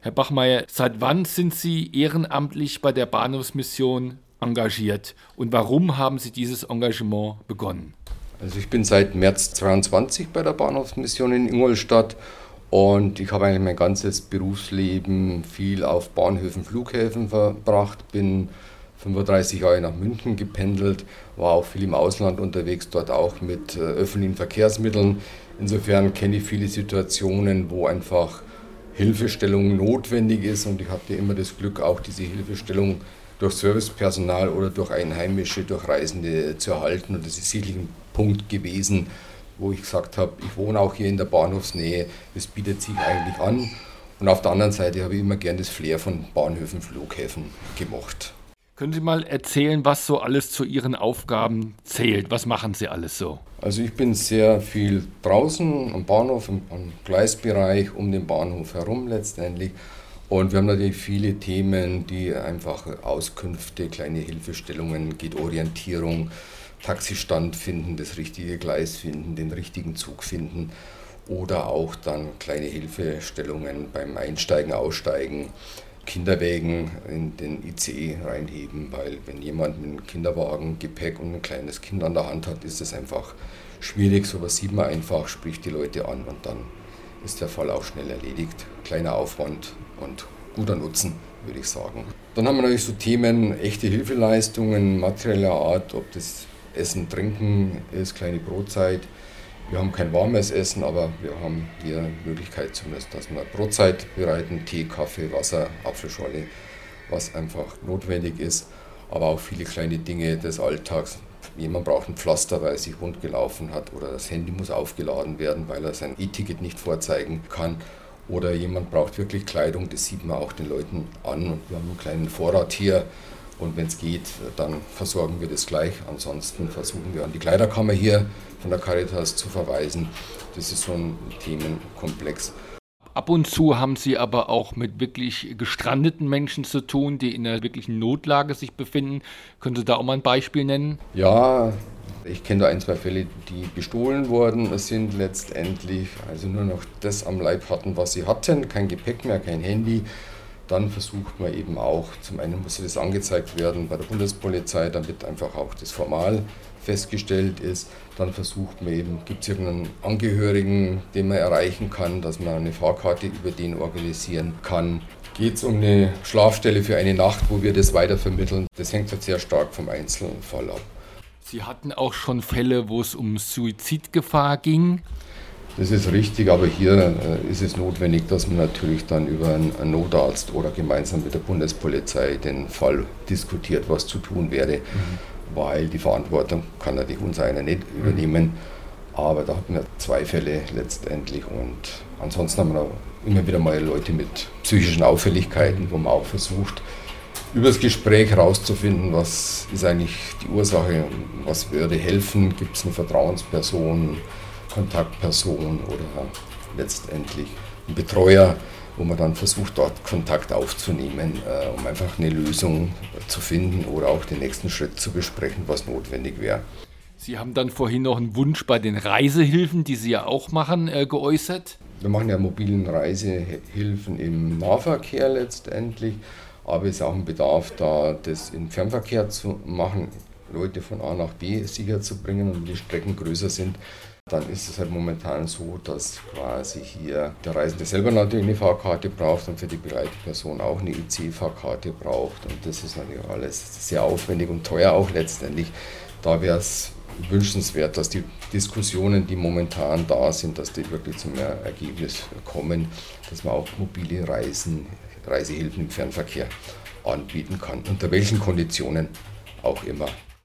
Herr Bachmeier, seit wann sind Sie ehrenamtlich bei der Bahnhofsmission engagiert und warum haben Sie dieses Engagement begonnen? Also ich bin seit März 22 bei der Bahnhofsmission in Ingolstadt und ich habe eigentlich mein ganzes Berufsleben viel auf Bahnhöfen, Flughäfen verbracht, bin 35 Jahre nach München gependelt, war auch viel im Ausland unterwegs, dort auch mit äh, öffentlichen Verkehrsmitteln. Insofern kenne ich viele Situationen, wo einfach Hilfestellung notwendig ist und ich hatte immer das Glück, auch diese Hilfestellung durch Servicepersonal oder durch Einheimische, durch Reisende zu erhalten. Und das ist sicherlich ein Punkt gewesen, wo ich gesagt habe, ich wohne auch hier in der Bahnhofsnähe, das bietet sich eigentlich an. Und auf der anderen Seite habe ich immer gern das Flair von Bahnhöfen, Flughäfen gemacht. Können Sie mal erzählen, was so alles zu Ihren Aufgaben zählt? Was machen Sie alles so? Also ich bin sehr viel draußen am Bahnhof, im, im Gleisbereich, um den Bahnhof herum letztendlich. Und wir haben natürlich viele Themen, die einfach Auskünfte, kleine Hilfestellungen, geht Orientierung, Taxistand finden, das richtige Gleis finden, den richtigen Zug finden oder auch dann kleine Hilfestellungen beim Einsteigen, Aussteigen Kinderwägen in den ICE reinheben, weil wenn jemand mit einem Kinderwagen Gepäck und ein kleines Kind an der Hand hat, ist es einfach schwierig. So was sieht man einfach, spricht die Leute an und dann ist der Fall auch schnell erledigt. Kleiner Aufwand und guter Nutzen, würde ich sagen. Dann haben wir natürlich so Themen, echte Hilfeleistungen, materieller Art, ob das Essen, Trinken ist, kleine Brotzeit, wir haben kein warmes Essen, aber wir haben hier die Möglichkeit zumindest, dass wir Brotzeit bereiten, Tee, Kaffee, Wasser, Apfelschorle, was einfach notwendig ist. Aber auch viele kleine Dinge des Alltags. Jemand braucht ein Pflaster, weil er sich wund gelaufen hat oder das Handy muss aufgeladen werden, weil er sein E-Ticket nicht vorzeigen kann. Oder jemand braucht wirklich Kleidung, das sieht man auch den Leuten an. Wir haben einen kleinen Vorrat hier und wenn es geht, dann versorgen wir das gleich. Ansonsten versuchen wir an die Kleiderkammer hier von der Caritas zu verweisen. Das ist so ein Themenkomplex. Ab und zu haben Sie aber auch mit wirklich gestrandeten Menschen zu tun, die in einer wirklichen Notlage sich befinden. Können Sie da auch mal ein Beispiel nennen? Ja, ich kenne da ein, zwei Fälle, die bestohlen worden sind letztendlich, also nur noch das am Leib hatten, was sie hatten, kein Gepäck mehr, kein Handy dann versucht man eben auch, zum einen muss das angezeigt werden bei der Bundespolizei, damit einfach auch das formal festgestellt ist. Dann versucht man eben, gibt es irgendeinen Angehörigen, den man erreichen kann, dass man eine Fahrkarte über den organisieren kann. Geht es um eine Schlafstelle für eine Nacht, wo wir das weitervermitteln? Das hängt halt sehr stark vom Einzelfall ab. Sie hatten auch schon Fälle, wo es um Suizidgefahr ging. Das ist richtig, aber hier äh, ist es notwendig, dass man natürlich dann über einen Notarzt oder gemeinsam mit der Bundespolizei den Fall diskutiert, was zu tun wäre, mhm. weil die Verantwortung kann natürlich uns einer nicht mhm. übernehmen. Aber da hatten wir zwei Fälle letztendlich und ansonsten haben wir immer wieder mal Leute mit psychischen Auffälligkeiten, wo man auch versucht, über das Gespräch herauszufinden, was ist eigentlich die Ursache, was würde helfen, gibt es eine Vertrauensperson, Kontaktperson oder letztendlich ein Betreuer, wo man dann versucht, dort Kontakt aufzunehmen, äh, um einfach eine Lösung zu finden oder auch den nächsten Schritt zu besprechen, was notwendig wäre. Sie haben dann vorhin noch einen Wunsch bei den Reisehilfen, die Sie ja auch machen, äh, geäußert. Wir machen ja mobilen Reisehilfen im Nahverkehr letztendlich, aber es ist auch ein Bedarf da, das im Fernverkehr zu machen, Leute von A nach B sicher zu bringen und wenn die Strecken größer sind, dann ist es halt momentan so, dass quasi hier der Reisende selber natürlich eine Fahrkarte braucht und für die Begleitperson auch eine IC-Fahrkarte braucht. Und das ist natürlich alles sehr aufwendig und teuer auch letztendlich. Da wäre es wünschenswert, dass die Diskussionen, die momentan da sind, dass die wirklich zum Ergebnis kommen, dass man auch mobile Reisen, Reisehilfen im Fernverkehr anbieten kann. Unter welchen Konditionen auch immer.